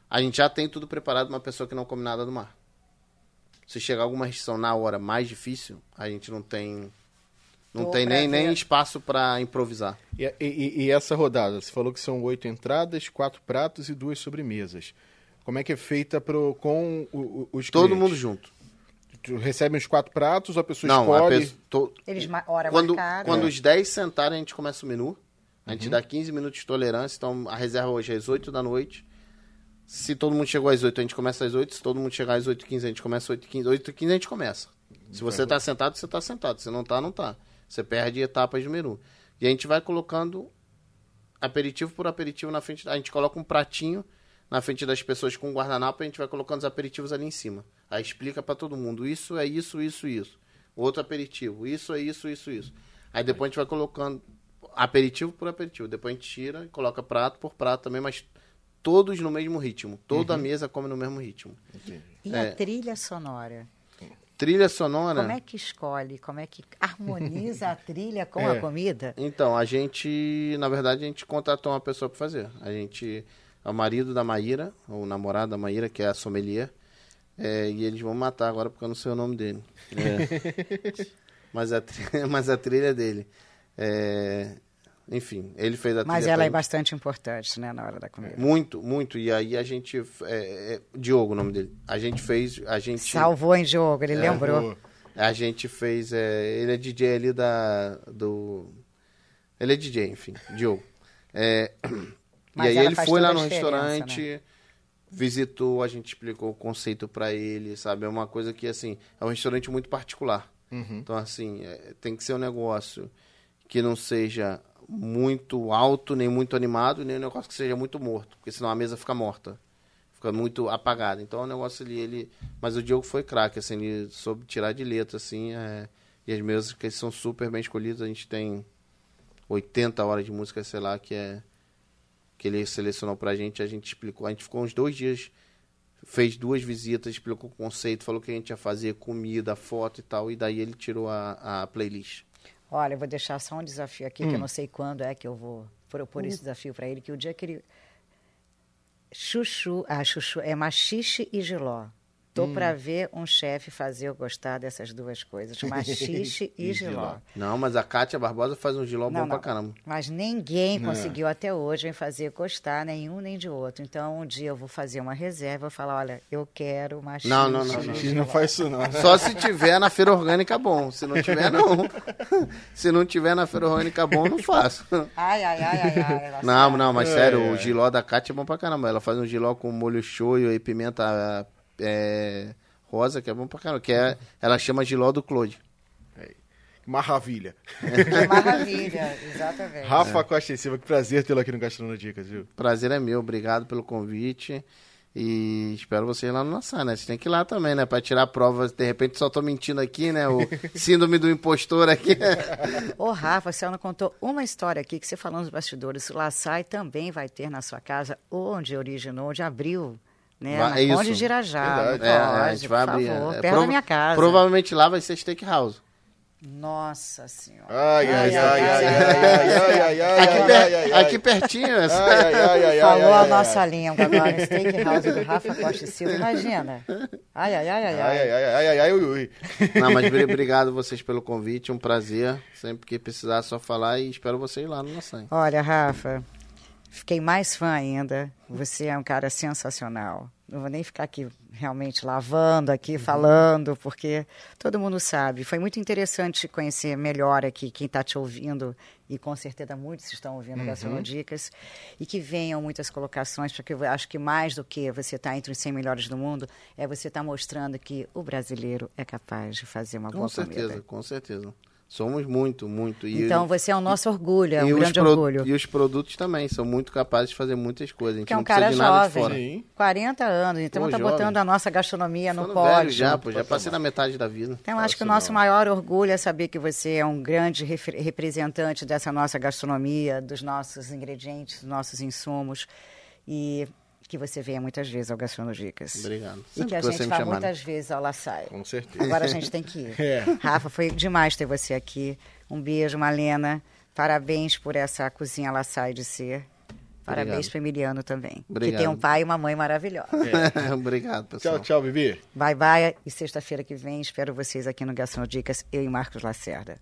A gente já tem tudo preparado uma pessoa que não come nada do mar. Se chegar alguma restrição na hora mais difícil, a gente não tem não Tô tem nem, nem espaço para improvisar. E, e- e essa rodada? Você falou que são oito entradas, quatro pratos e duas sobremesas. Como é que é feita pro, com o- o- os Todo clientes? mundo junto. Tu recebe os quatro pratos, a pessoa Não, a escolhe. pessoa, to- Eles ma- hora quando, marcada. quando É. os 10 sentarem, a gente começa o menu. A Uhum. gente dá 15 minutos de tolerância. Então, a reserva hoje é às 8 da noite. Se todo mundo chegou às 8, a gente começa às 8. Se todo mundo chegar às 8h15, a gente começa às 8h15. 8h15 a gente começa. Se você tá sentado, você tá sentado. Se não tá, não tá. Você perde etapas de menu. E a gente vai colocando aperitivo por aperitivo na frente. A gente coloca um pratinho na frente das pessoas com guardanapo e a gente vai colocando os aperitivos ali em cima. Aí explica para todo mundo, isso é isso, isso, isso. Outro aperitivo, isso é isso, isso, isso. Aí depois a gente vai colocando aperitivo por aperitivo. Depois a gente tira e coloca prato por prato também, mas todos no mesmo ritmo. Toda a mesa come no mesmo ritmo. E É. a trilha sonora? Trilha sonora. Como é que escolhe? Como é que harmoniza a trilha com *laughs* É. a comida? Então, a gente, na verdade, a gente contratou uma pessoa para fazer. A gente é o marido da Maíra, o namorado da Maíra, que é a sommelier. É, e eles vão matar agora porque eu não sei o nome dele. É. *laughs* mas, a, tri- *laughs* mas a trilha é dele. É, enfim, ele fez a Mas ela é bastante importante, né, na hora da comida. Muito, muito. E aí a gente. É, é, Diogo, o nome dele. A gente fez. A gente, Salvou em jogo, ele lembrou. Pô, a gente fez. é, ele é DJ ali da. Do. Ele é DJ, enfim, Diogo. É, *clears throat* e aí ele foi lá no né? restaurante, visitou, a gente explicou o conceito pra ele, sabe? É uma coisa que, assim, é um restaurante muito particular. Uhum. Então, assim, é, tem que ser um negócio que não seja muito alto, nem muito animado, nem um negócio que seja muito morto, porque senão a mesa fica morta. Fica muito apagada. Então o negócio ali, ele. Mas o Diogo foi craque, assim, ele soube tirar de letra, assim. É... E as mesas que são super bem escolhidas, a gente tem 80 horas de música, sei lá, que é. Que ele selecionou pra gente, a gente explicou. A gente ficou uns dois dias, fez duas visitas, explicou o conceito, falou que a gente ia fazer comida, foto e tal, e daí ele tirou a, a playlist. Olha, eu vou deixar só um desafio aqui, hum. que eu não sei quando é que eu vou propor esse desafio para ele, que o dia que ele Chuchu, ah, chuchu, é machixe e giló. Tô hum. para ver um chefe fazer eu gostar dessas duas coisas, *laughs* machixe e, e giló. Não, mas a Kátia Barbosa faz um giló não, bom não. pra caramba. Mas ninguém conseguiu até hoje em fazer gostar nenhum nem de outro. Então um dia eu vou fazer uma reserva, vou falar, olha, eu quero machixe. Não, não, não, não, não, não faz isso não. Só se tiver na feira orgânica bom. Se não tiver não. *laughs* se não tiver na feira orgânica bom, não faço. Ai, ai, ai, ai, ai. Não, não, mas sério, é, o giló da Kátia é bom pra caramba. Ela faz um giló com molho shoyu e pimenta é, rosa, que é bom pra caramba, que é, ela chama Giló do Claude. Maravilha. Maravilha, exatamente. Rafa é. Costa e Silva, que prazer tê-lo aqui no Gastronomia Dicas, viu? Prazer é meu, obrigado pelo convite. E espero vocês lá no Nassau, né? Você tem que ir lá também, né? Pra tirar provas. De repente só tô mentindo aqui, né? O *laughs* síndrome do impostor aqui. Ô, Rafa, você não contou uma história aqui que você falou nos bastidores. O Laçai também vai ter na sua casa, onde originou, onde abriu né? Vai, é Onde Girajá. É, a gente vai abrir. Favor, é, perto da minha casa. Provavelmente lá vai ser steakhouse. Nossa senhora. Ai, ai, ai, ai, ai, ai, ai, Aqui pertinho. Falou a nossa língua agora. Steakhouse do Rafa Costa Silva. Imagina. Ai, ai, ai, ai, ai. Ai, ai, ai, ai, ui, Não, mas obrigado vocês pelo convite. Um prazer. Sempre que precisar, só falar e espero vocês lá no Naçã. Olha, Rafa, Fiquei mais fã ainda. Você é um cara sensacional. Não vou nem ficar aqui realmente lavando aqui, uhum. falando, porque todo mundo sabe. Foi muito interessante conhecer melhor aqui quem está te ouvindo, e com certeza muitos estão ouvindo uhum. Dicas, e que venham muitas colocações, porque eu acho que mais do que você estar tá entre os 100 melhores do mundo, é você estar tá mostrando que o brasileiro é capaz de fazer uma com boa certeza, comida. Com certeza, com certeza. Somos muito, muito. E então você é o nosso orgulho, é um grande orgulho. E os produtos também são muito capazes de fazer muitas coisas. A gente que é um não cara de jovem, 40 anos, então está botando a nossa gastronomia no pódio. já, pô, já passei na metade da vida. Então acho que o nosso maior orgulho é saber que você é um grande representante dessa nossa gastronomia, dos nossos ingredientes, dos nossos insumos. E que você venha muitas vezes ao Gastronodicas. Obrigado. E que a gente vá muitas vezes ao La Salle. Com certeza. Agora a gente tem que *laughs* ir. É. Rafa, foi demais ter você aqui. Um beijo, Malena. Parabéns por essa cozinha La Salle de ser. Parabéns para Emiliano também. Obrigado. Que tem um pai e uma mãe maravilhosa. É. *laughs* Obrigado, pessoal. Tchau, tchau, Bibi. Bye, bye. E sexta-feira que vem espero vocês aqui no Gastronodicas, eu e Marcos Lacerda.